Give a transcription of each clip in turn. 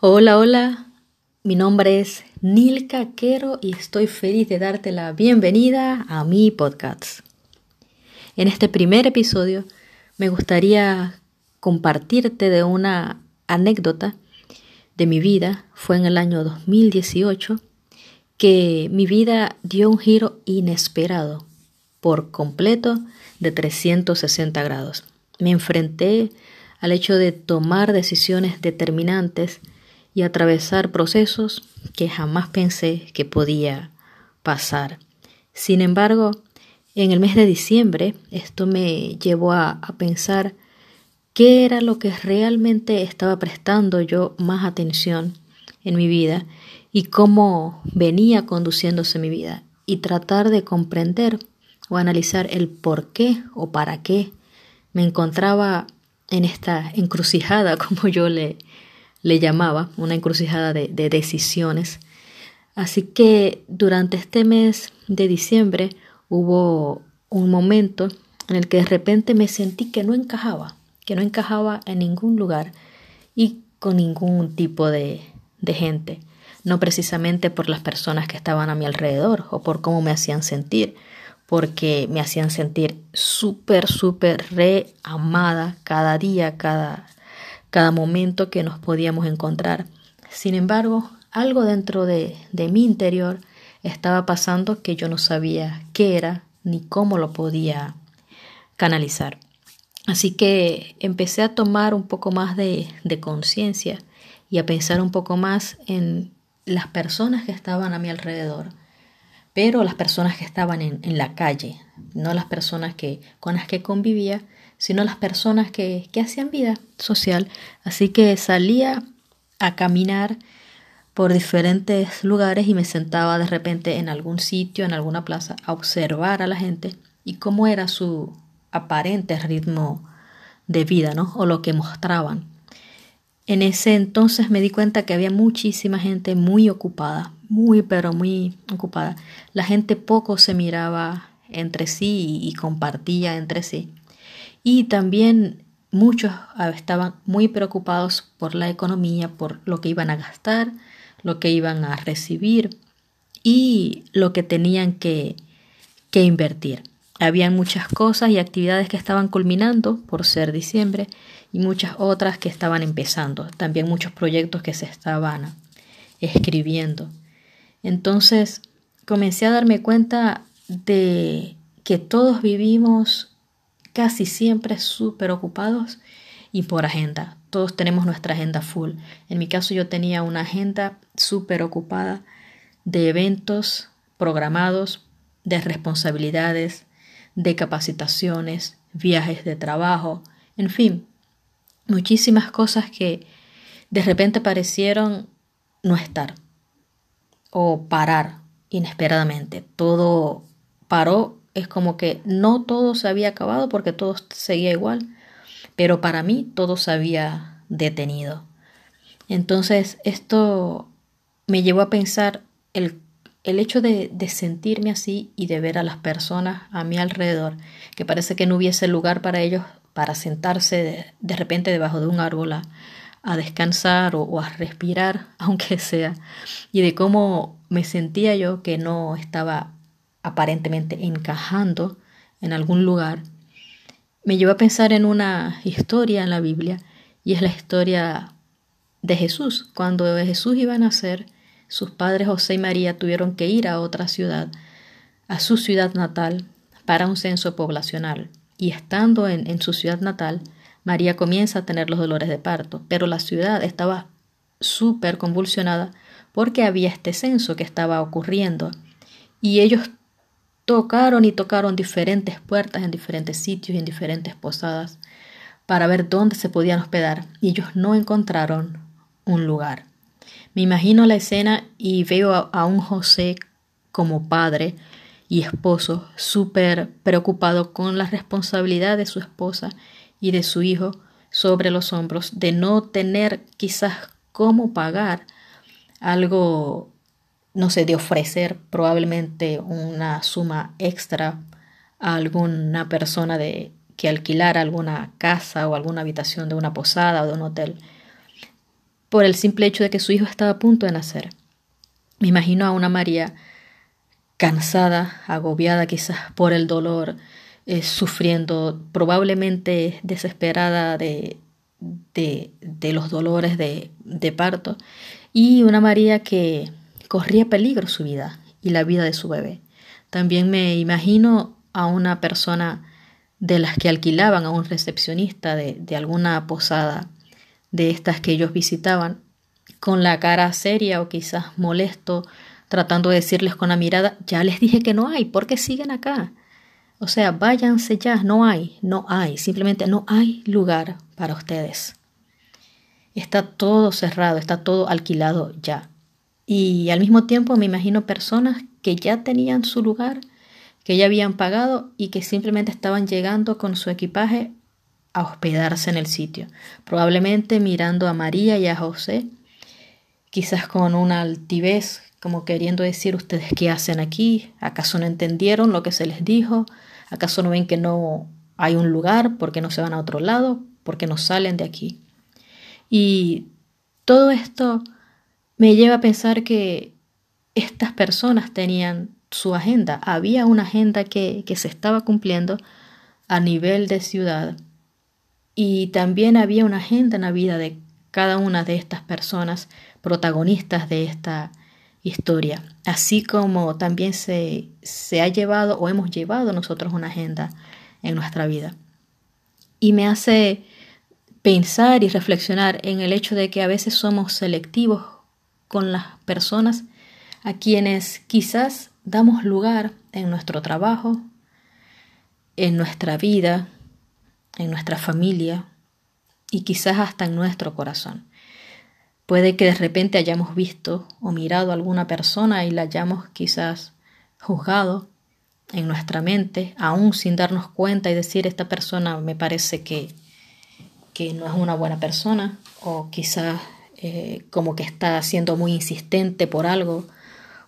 Hola, hola. Mi nombre es Nilka Quero y estoy feliz de darte la bienvenida a mi podcast. En este primer episodio me gustaría compartirte de una anécdota de mi vida. Fue en el año 2018 que mi vida dio un giro inesperado por completo de 360 grados. Me enfrenté al hecho de tomar decisiones determinantes y atravesar procesos que jamás pensé que podía pasar. Sin embargo, en el mes de diciembre esto me llevó a, a pensar qué era lo que realmente estaba prestando yo más atención en mi vida y cómo venía conduciéndose mi vida y tratar de comprender o analizar el por qué o para qué me encontraba en esta encrucijada, como yo le, le llamaba, una encrucijada de, de decisiones. Así que durante este mes de diciembre hubo un momento en el que de repente me sentí que no encajaba, que no encajaba en ningún lugar y con ningún tipo de, de gente, no precisamente por las personas que estaban a mi alrededor o por cómo me hacían sentir, porque me hacían sentir súper, súper re amada cada día, cada, cada momento que nos podíamos encontrar. Sin embargo, algo dentro de, de mi interior estaba pasando que yo no sabía qué era ni cómo lo podía canalizar. Así que empecé a tomar un poco más de, de conciencia y a pensar un poco más en las personas que estaban a mi alrededor pero las personas que estaban en, la calle, no las personas que, con las que convivía, sino las personas que, que hacían vida social. Así que salía a caminar por diferentes lugares y me sentaba de repente en algún sitio, en alguna plaza, a observar a la gente y cómo era su aparente ritmo de vida, ¿no? O lo que mostraban. En ese entonces me di cuenta que había muchísima gente muy ocupada, muy pero muy ocupada. La gente poco se miraba entre sí y, compartía entre sí. Y también muchos estaban muy preocupados por la economía, por lo que iban a gastar, lo que iban a recibir y lo que tenían que, que invertir. Habían muchas cosas y actividades que estaban culminando por ser diciembre y muchas otras que estaban empezando. También muchos proyectos que se estaban escribiendo. Entonces comencé a darme cuenta de que todos vivimos casi siempre súper ocupados y por agenda. Todos tenemos nuestra agenda full. En mi caso yo tenía una agenda súper ocupada de eventos programados, de responsabilidades, de capacitaciones, viajes de trabajo, en fin, muchísimas cosas que de repente parecieron no estar o parar inesperadamente. Todo paró, es como que no todo se había acabado porque todo seguía igual, pero para mí todo se había detenido. Entonces esto me llevó a pensar el el hecho de, sentirme así y de ver a las personas a mi alrededor, que parece que no hubiese lugar para ellos para sentarse de, repente debajo de un árbol a, descansar o, a respirar, aunque sea, y de cómo me sentía yo que no estaba aparentemente encajando en algún lugar, me llevó a pensar en una historia en la Biblia, y es la historia de Jesús. Cuando Jesús iba a nacer, sus padres José y María tuvieron que ir a otra ciudad, a su ciudad natal, para un censo poblacional. Y estando en, su ciudad natal, María comienza a tener los dolores de parto, pero la ciudad estaba súper convulsionada porque había este censo que estaba ocurriendo. Y ellos tocaron y tocaron diferentes puertas en diferentes sitios y en diferentes posadas para ver dónde se podían hospedar y ellos no encontraron un lugar. Me imagino la escena y veo a, un José como padre y esposo súper preocupado con la responsabilidad de su esposa y de su hijo sobre los hombros, de no tener quizás cómo pagar algo, no sé, de ofrecer probablemente una suma extra a alguna persona de que alquilara alguna casa o alguna habitación de una posada o de un hotel por el simple hecho de que su hijo estaba a punto de nacer. Me imagino a una María cansada, agobiada quizás por el dolor, eh, sufriendo, probablemente desesperada de, de, los dolores de, de parto, y una María que corría peligro su vida y la vida de su bebé. También me imagino a una persona de las que alquilaban a un recepcionista de, de, alguna posada de estas que ellos visitaban, con la cara seria o quizás molesto, tratando de decirles con la mirada, ya les dije que no hay, ¿por qué siguen acá? O sea, váyanse ya, no hay, no hay, simplemente no hay lugar para ustedes. Está todo cerrado, está todo alquilado ya. Y al mismo tiempo me imagino personas que ya tenían su lugar, que ya habían pagado y que simplemente estaban llegando con su equipaje a hospedarse en el sitio, probablemente mirando a María y a José, quizás con una altivez, como queriendo decir ustedes qué hacen aquí, acaso no entendieron lo que se les dijo, ¿Acaso no ven que no hay un lugar? ¿Por qué no se van a otro lado? ¿Por qué no salen de aquí? Y todo esto me lleva a pensar que estas personas tenían su agenda. Había una agenda que, que se estaba cumpliendo a nivel de ciudad. Y también había una agenda en la vida de cada una de estas personas protagonistas de esta historia, así como también se, se ha llevado o hemos llevado nosotros una agenda en nuestra vida. Y me hace pensar y reflexionar en el hecho de que a veces somos selectivos con las personas a quienes quizás damos lugar en nuestro trabajo, en nuestra vida, en nuestra familia y quizás hasta en nuestro corazón. Puede que de repente hayamos visto o mirado a alguna persona y la hayamos quizás juzgado en nuestra mente, aún sin darnos cuenta y decir esta persona me parece que, que no es una buena persona o quizás eh, como que está siendo muy insistente por algo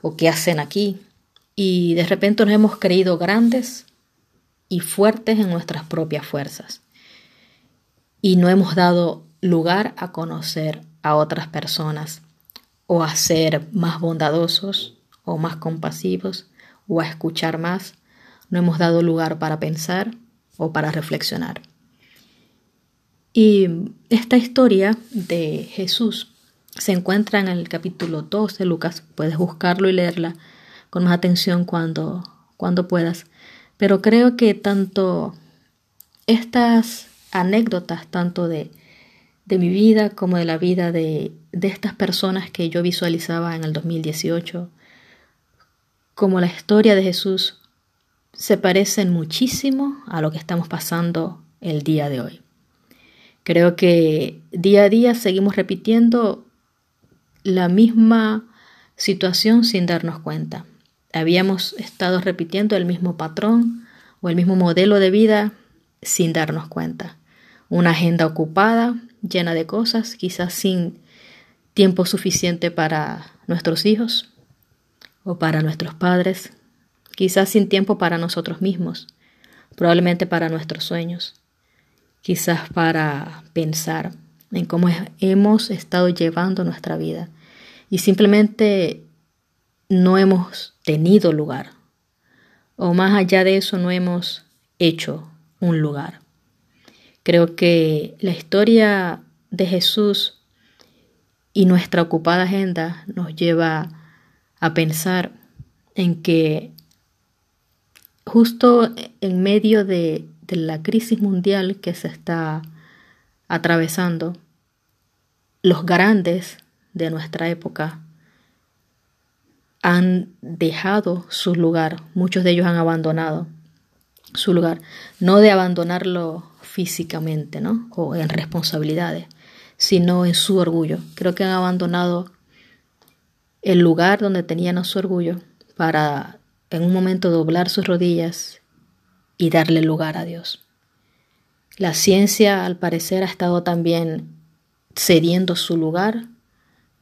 o que hacen aquí. Y de repente nos hemos creído grandes y fuertes en nuestras propias fuerzas. Y no hemos dado lugar a conocer a otras personas o a ser más bondadosos o más compasivos o a escuchar más, no hemos dado lugar para pensar o para reflexionar. Y esta historia de Jesús se encuentra en el capítulo 2 de Lucas. Puedes buscarlo y leerla con más atención cuando, cuando puedas. Pero creo que tanto estas anécdotas, tanto de de mi vida como de la vida de, de estas personas que yo visualizaba en el 2018, como la historia de Jesús, se parecen muchísimo a lo que estamos pasando el día de hoy. Creo que día a día seguimos repitiendo la misma situación sin darnos cuenta. Habíamos estado repitiendo el mismo patrón o el mismo modelo de vida sin darnos cuenta. Una agenda ocupada, llena de cosas, quizás sin tiempo suficiente para nuestros hijos o para nuestros padres, quizás sin tiempo para nosotros mismos, probablemente para nuestros sueños, quizás para pensar en cómo hemos estado llevando nuestra vida y simplemente no hemos tenido lugar o más allá de eso no hemos hecho un lugar. Creo que la historia de Jesús y nuestra ocupada agenda nos lleva a pensar en que justo en medio de, de la crisis mundial que se está atravesando, los grandes de nuestra época han dejado su lugar, muchos de ellos han abandonado su lugar, no de abandonarlo físicamente, ¿no? O en responsabilidades, sino en su orgullo. Creo que han abandonado el lugar donde tenían su orgullo para en un momento doblar sus rodillas y darle lugar a Dios. La ciencia, al parecer, ha estado también cediendo su lugar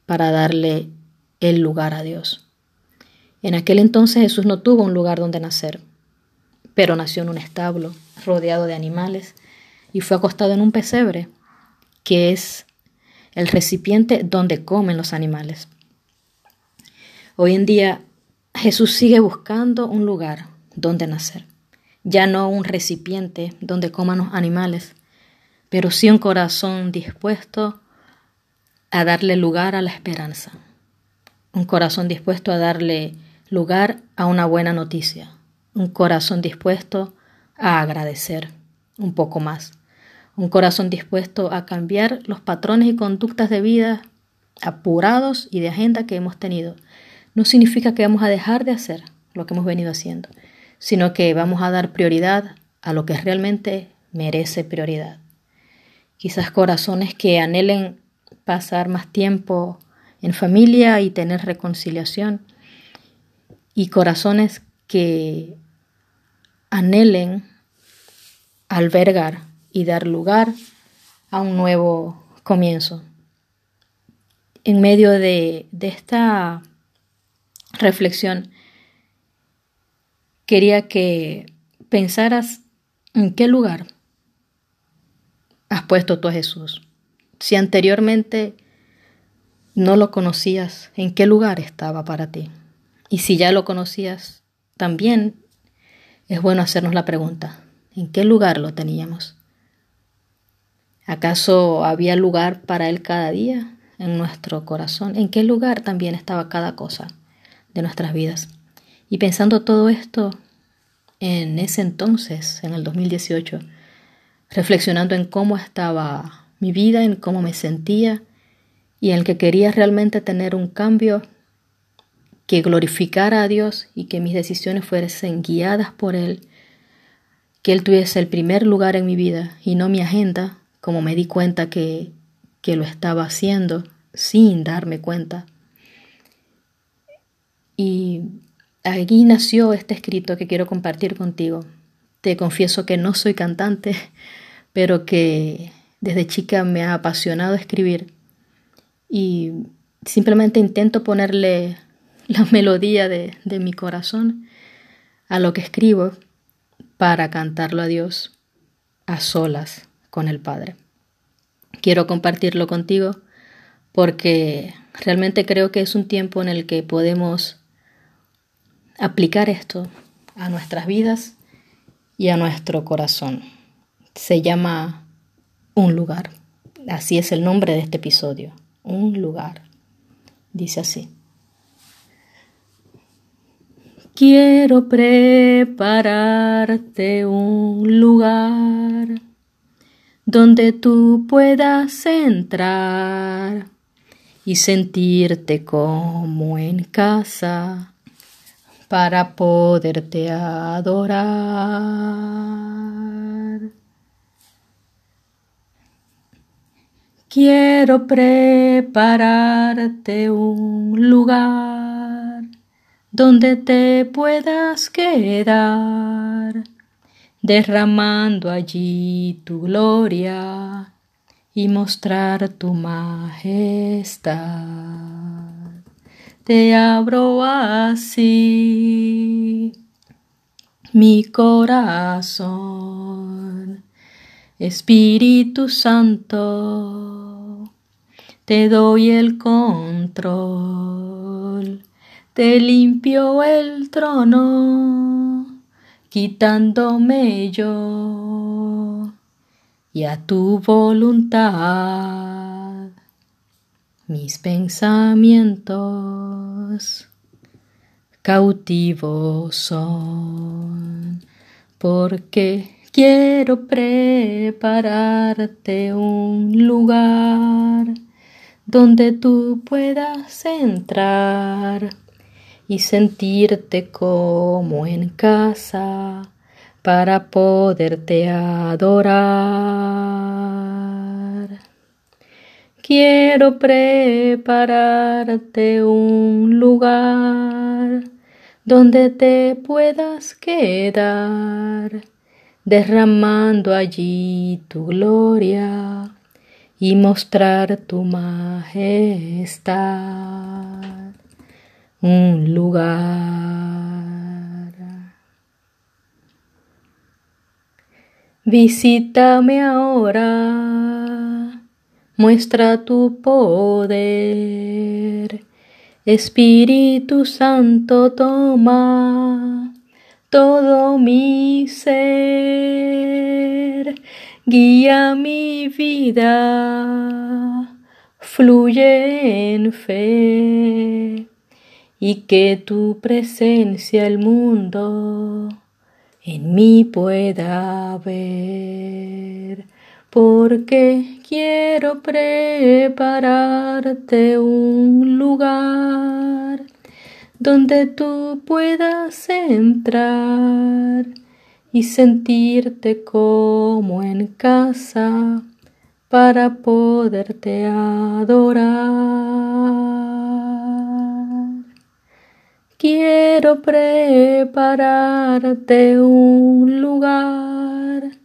para darle el lugar a Dios. En aquel entonces Jesús no tuvo un lugar donde nacer, pero nació en un establo rodeado de animales y fue acostado en un pesebre, que es el recipiente donde comen los animales. Hoy en día Jesús sigue buscando un lugar donde nacer, ya no un recipiente donde coman los animales, pero sí un corazón dispuesto a darle lugar a la esperanza, un corazón dispuesto a darle lugar a una buena noticia, un corazón dispuesto a agradecer un poco más, un corazón dispuesto a cambiar los patrones y conductas de vida apurados y de agenda que hemos tenido. No significa que vamos a dejar de hacer lo que hemos venido haciendo, sino que vamos a dar prioridad a lo que realmente merece prioridad. Quizás corazones que anhelen pasar más tiempo en familia y tener reconciliación, y corazones que anhelen albergar y dar lugar a un nuevo comienzo. En medio de, de esta reflexión, quería que pensaras en qué lugar has puesto tú a Jesús. Si anteriormente no lo conocías, ¿en qué lugar estaba para ti? Y si ya lo conocías, también es bueno hacernos la pregunta, ¿en qué lugar lo teníamos? ¿Acaso había lugar para Él cada día en nuestro corazón? ¿En qué lugar también estaba cada cosa de nuestras vidas? Y pensando todo esto en ese entonces, en el 2018, reflexionando en cómo estaba mi vida, en cómo me sentía y en que quería realmente tener un cambio que glorificara a Dios y que mis decisiones fuesen guiadas por Él, que Él tuviese el primer lugar en mi vida y no mi agenda, como me di cuenta que, que lo estaba haciendo sin darme cuenta. Y allí nació este escrito que quiero compartir contigo. Te confieso que no soy cantante, pero que desde chica me ha apasionado escribir y simplemente intento ponerle la melodía de, de mi corazón a lo que escribo para cantarlo a Dios a solas con el Padre. Quiero compartirlo contigo porque realmente creo que es un tiempo en el que podemos aplicar esto a nuestras vidas y a nuestro corazón. Se llama un lugar. Así es el nombre de este episodio. Un lugar. Dice así. Quiero prepararte un lugar donde tú puedas entrar y sentirte como en casa para poderte adorar. Quiero prepararte un lugar donde te puedas quedar, derramando allí tu gloria y mostrar tu majestad. Te abro así. Mi corazón, Espíritu Santo, te doy el control. Te limpio el trono, quitándome yo y a tu voluntad mis pensamientos cautivos son, porque quiero prepararte un lugar donde tú puedas entrar y sentirte como en casa para poderte adorar. Quiero prepararte un lugar donde te puedas quedar, derramando allí tu gloria y mostrar tu majestad un lugar. Visítame ahora, muestra tu poder. Espíritu Santo, toma todo mi ser, guía mi vida, fluye en fe. Y que tu presencia el mundo en mí pueda ver, porque quiero prepararte un lugar donde tú puedas entrar y sentirte como en casa para poderte adorar. Quiero prepararte un lugar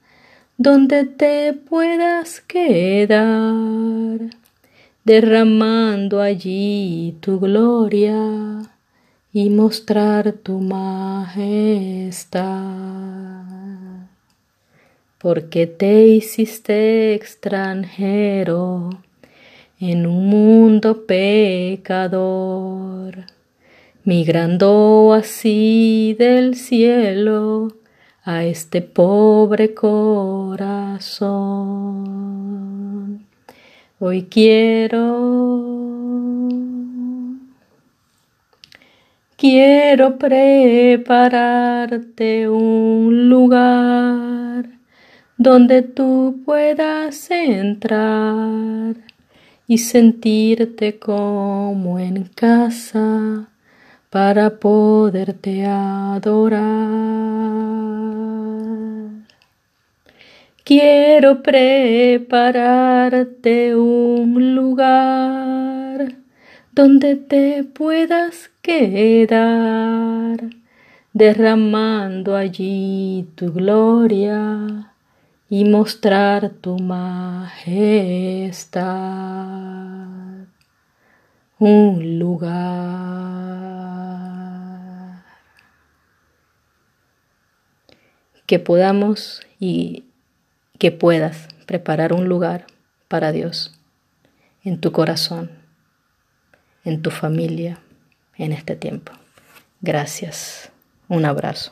donde te puedas quedar, derramando allí tu gloria y mostrar tu majestad. Porque te hiciste extranjero en un mundo pecador, migrando así del cielo a este pobre corazón. Hoy quiero Quiero prepararte un lugar donde tú puedas entrar y sentirte como en casa para poderte adorar. Quiero prepararte un lugar donde te puedas quedar, derramando allí tu gloria y mostrar tu majestad. Un lugar que podamos y que puedas preparar un lugar para Dios en tu corazón en tu familia en este tiempo. Gracias. Un abrazo.